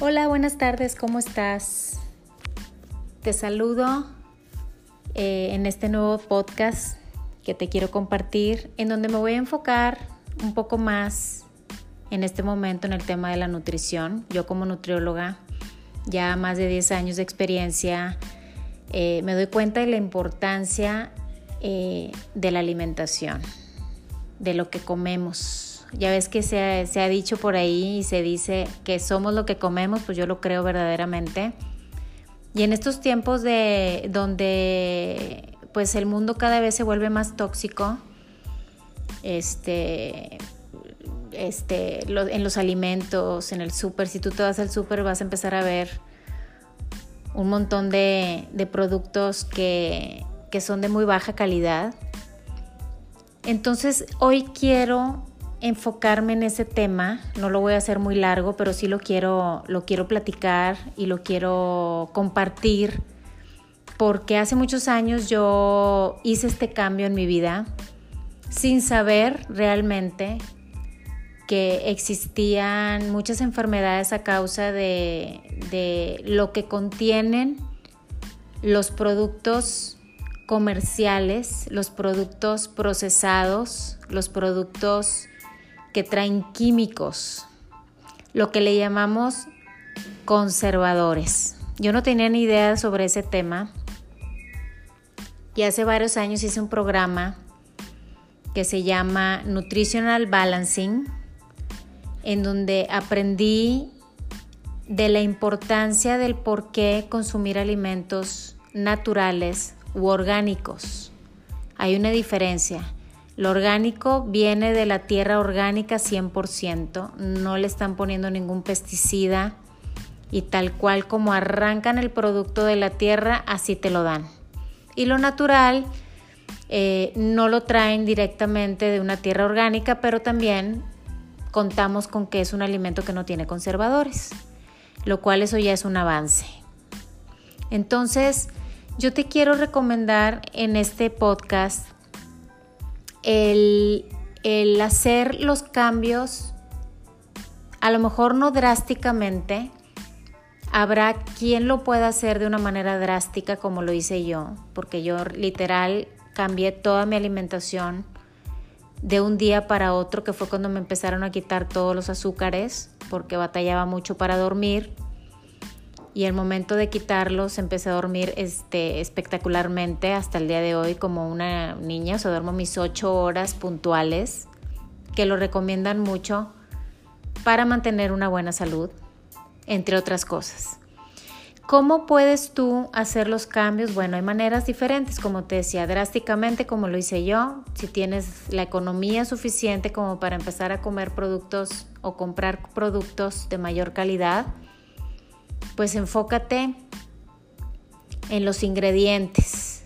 Hola, buenas tardes, ¿cómo estás? Te saludo eh, en este nuevo podcast que te quiero compartir, en donde me voy a enfocar un poco más en este momento en el tema de la nutrición. Yo como nutrióloga, ya más de 10 años de experiencia, eh, me doy cuenta de la importancia eh, de la alimentación, de lo que comemos ya ves que se ha, dicho por ahí y se dice que somos lo que comemos, pues yo lo creo verdaderamente. Y en estos tiempos de donde pues el mundo cada vez se vuelve más tóxico, este, este, en los alimentos, en el súper, si tú te vas al súper vas a empezar a ver un montón de, productos que, que son de muy baja calidad. Entonces hoy quiero enfocarme en ese tema, no lo voy a hacer muy largo, pero sí lo quiero, lo quiero platicar y lo quiero compartir, porque hace muchos años yo hice este cambio en mi vida sin saber realmente que existían muchas enfermedades a causa de, de lo que contienen los productos comerciales, los productos procesados, los productos que traen químicos, lo que le llamamos conservadores. Yo no tenía ni idea sobre ese tema y hace varios años hice un programa que se llama Nutritional Balancing, en donde aprendí de la importancia del por qué consumir alimentos naturales u orgánicos. Hay una diferencia. Lo orgánico viene de la tierra orgánica 100%, no le están poniendo ningún pesticida y tal cual como arrancan el producto de la tierra, así te lo dan. Y lo natural eh, no lo traen directamente de una tierra orgánica, pero también contamos con que es un alimento que no tiene conservadores, lo cual eso ya es un avance. Entonces, yo te quiero recomendar en este podcast el, hacer los cambios, a lo mejor no drásticamente, habrá quien lo pueda hacer de una manera drástica como lo hice yo, porque yo literal cambié toda mi alimentación de un día para otro, que fue cuando me empezaron a quitar todos los azúcares, porque batallaba mucho para dormir y el momento de quitarlos empecé a dormir este, espectacularmente hasta el día de hoy como una niña, o sea, duermo mis ocho horas puntuales, que lo recomiendan mucho para mantener una buena salud, entre otras cosas. ¿Cómo puedes tú hacer los cambios? Bueno, hay maneras diferentes, como te decía, drásticamente como lo hice yo. Si tienes la economía suficiente como para empezar a comer productos o comprar productos de mayor calidad, pues enfócate en los ingredientes.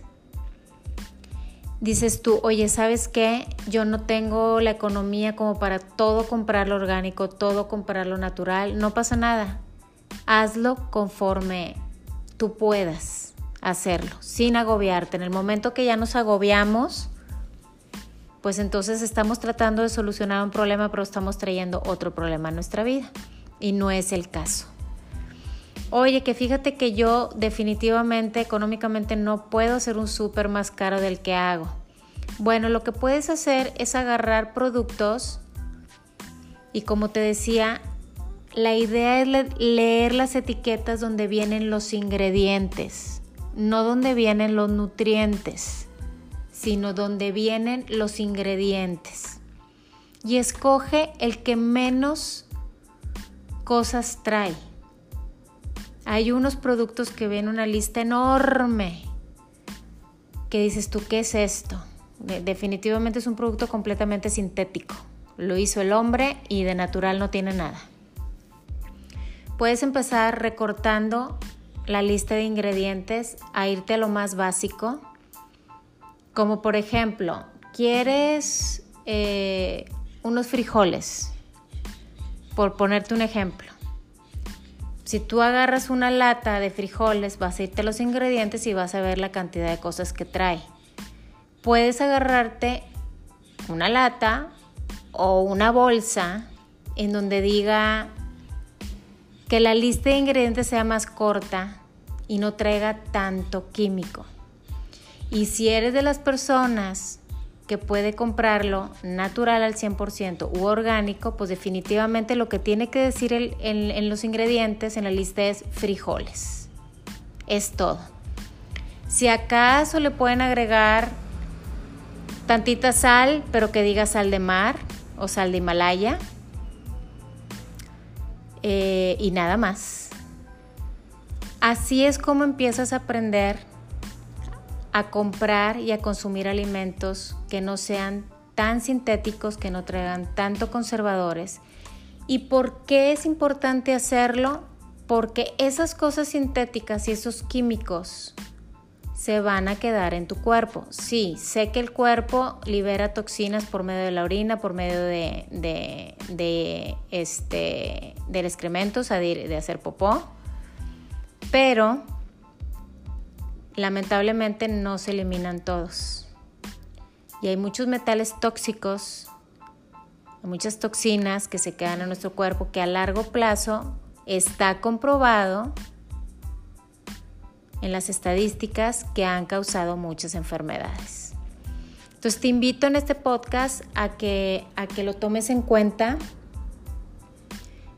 Dices tú, oye, ¿sabes qué? Yo no tengo la economía como para todo comprar lo orgánico, todo comprar lo natural. No pasa nada. Hazlo conforme tú puedas hacerlo, sin agobiarte. En el momento que ya nos agobiamos, pues entonces estamos tratando de solucionar un problema, pero estamos trayendo otro problema a nuestra vida. Y no es el caso oye, que fíjate que yo definitivamente económicamente no puedo hacer un súper más caro del que hago. Bueno, lo que puedes hacer es agarrar productos y como te decía, la idea es leer las etiquetas donde vienen los ingredientes, no donde vienen los nutrientes, sino donde vienen los ingredientes. Y escoge el que menos cosas trae hay unos productos que ven una lista enorme que dices tú, ¿qué es esto? Definitivamente es un producto completamente sintético. Lo hizo el hombre y de natural no tiene nada. Puedes empezar recortando la lista de ingredientes a irte a lo más básico. Como por ejemplo, quieres eh, unos frijoles, por ponerte un ejemplo. Si tú agarras una lata de frijoles, vas a irte los ingredientes y vas a ver la cantidad de cosas que trae. Puedes agarrarte una lata o una bolsa en donde diga que la lista de ingredientes sea más corta y no traiga tanto químico. Y si eres de las personas que puede comprarlo natural al 100% u orgánico, pues definitivamente lo que tiene que decir en los ingredientes en la lista es frijoles. Es todo. Si acaso le pueden agregar tantita sal, pero que diga sal de mar o sal de Himalaya. Eh, y nada más. Así es como empiezas a aprender a comprar y a consumir alimentos que no sean tan sintéticos, que no traigan tanto conservadores. ¿Y por qué es importante hacerlo? Porque esas cosas sintéticas y esos químicos se van a quedar en tu cuerpo. Sí, sé que el cuerpo libera toxinas por medio de la orina, por medio de, de, este, del excremento, o sea, de hacer popó, pero lamentablemente no se eliminan todos. Y hay muchos metales tóxicos, muchas toxinas que se quedan en nuestro cuerpo que a largo plazo está comprobado en las estadísticas que han causado muchas enfermedades. Entonces te invito en este podcast a que, a que lo tomes en cuenta.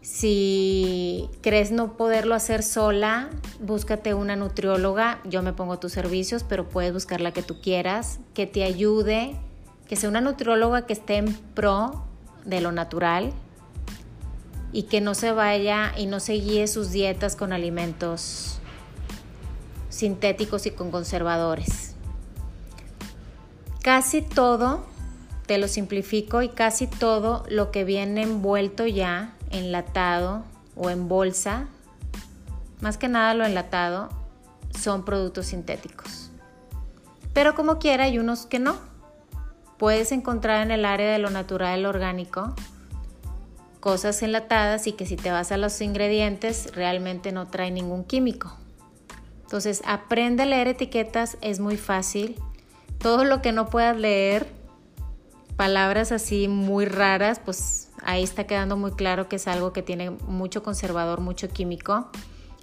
Si crees no poderlo hacer sola, búscate una nutrióloga. Yo me pongo tus servicios, pero puedes buscar la que tú quieras, que te ayude, que sea una nutrióloga que esté en pro de lo natural y que no se vaya y no se guíe sus dietas con alimentos sintéticos y con conservadores. Casi todo, te lo simplifico, y casi todo lo que viene envuelto ya, enlatado o en bolsa, más que nada lo enlatado, son productos sintéticos. Pero como quiera hay unos que no. Puedes encontrar en el área de lo natural, orgánico, cosas enlatadas y que si te vas a los ingredientes realmente no trae ningún químico. Entonces, aprende a leer etiquetas, es muy fácil. Todo lo que no puedas leer, palabras así muy raras, pues ahí está quedando muy claro que es algo que tiene mucho conservador, mucho químico.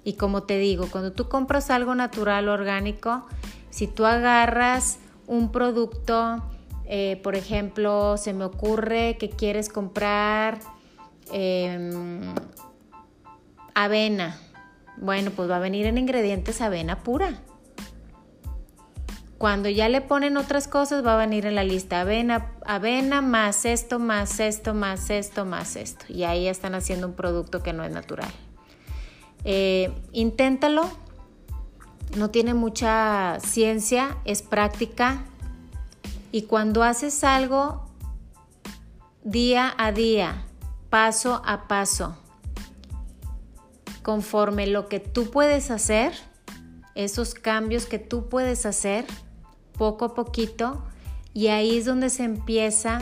Y como te digo, cuando tú compras algo natural, orgánico, si tú agarras un producto, eh, por ejemplo, se me ocurre que quieres comprar em, avena, bueno, pues va a venir en ingredientes avena pura. Cuando ya le ponen otras cosas, va a venir en la lista avena, avena más esto, más esto, más esto, más esto. Y ahí están haciendo un producto que no es natural. Eh, inténtalo. No tiene mucha ciencia, es práctica. Y cuando haces algo día a día, paso a paso, conforme lo que tú puedes hacer, esos cambios que tú puedes hacer poco a poquito, y ahí es donde se empieza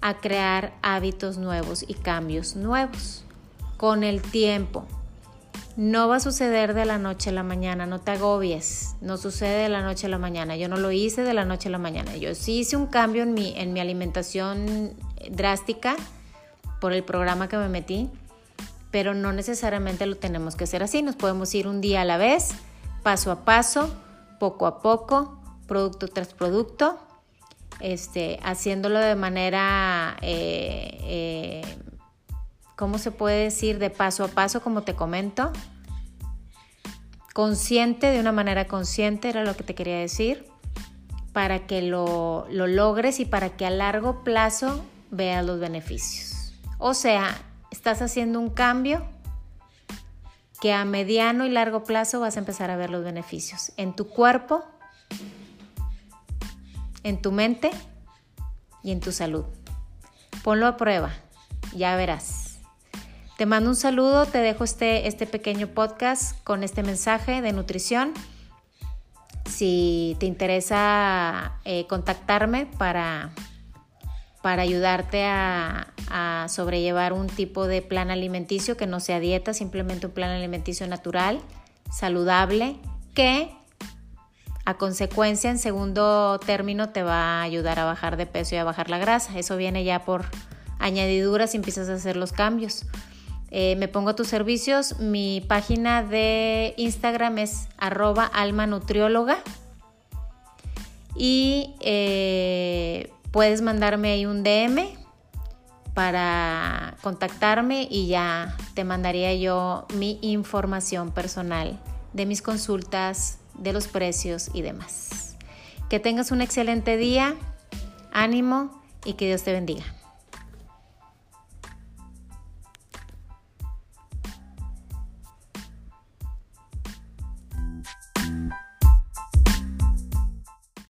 a crear hábitos nuevos y cambios nuevos con el tiempo. No va a suceder de la noche a la mañana, no te agobies, no sucede de la noche a la mañana. Yo no lo hice de la noche a la mañana. Yo sí hice un cambio en mi, en mi alimentación drástica por el programa que me metí, pero no necesariamente lo tenemos que hacer así, nos podemos ir un día a la vez, paso a paso, poco a poco, producto tras producto, este, haciéndolo de manera, eh, eh, ¿cómo se puede decir? De paso a paso, como te comento. Consciente, de una manera consciente, era lo que te quería decir, para que lo, lo logres y para que a largo plazo veas los beneficios. O sea, estás haciendo un cambio que a mediano y largo plazo vas a empezar a ver los beneficios en tu cuerpo, en tu mente y en tu salud. Ponlo a prueba, ya verás. Te mando un saludo, te dejo este, este pequeño podcast con este mensaje de nutrición. Si te interesa eh, contactarme para para ayudarte a, sobrellevar un tipo de plan alimenticio que no sea dieta, simplemente un plan alimenticio natural, saludable, que a consecuencia en segundo término te va a ayudar a bajar de peso y a bajar la grasa. Eso viene ya por añadiduras y empiezas a hacer los cambios. eh, me pongo a tus servicios. Mi página de Instagram es arroba almanutrióloga. Y eh, puedes mandarme ahí un DM para contactarme y ya te mandaría yo mi información personal de mis consultas, de los precios y demás. Que tengas un excelente día, ánimo y que Dios te bendiga.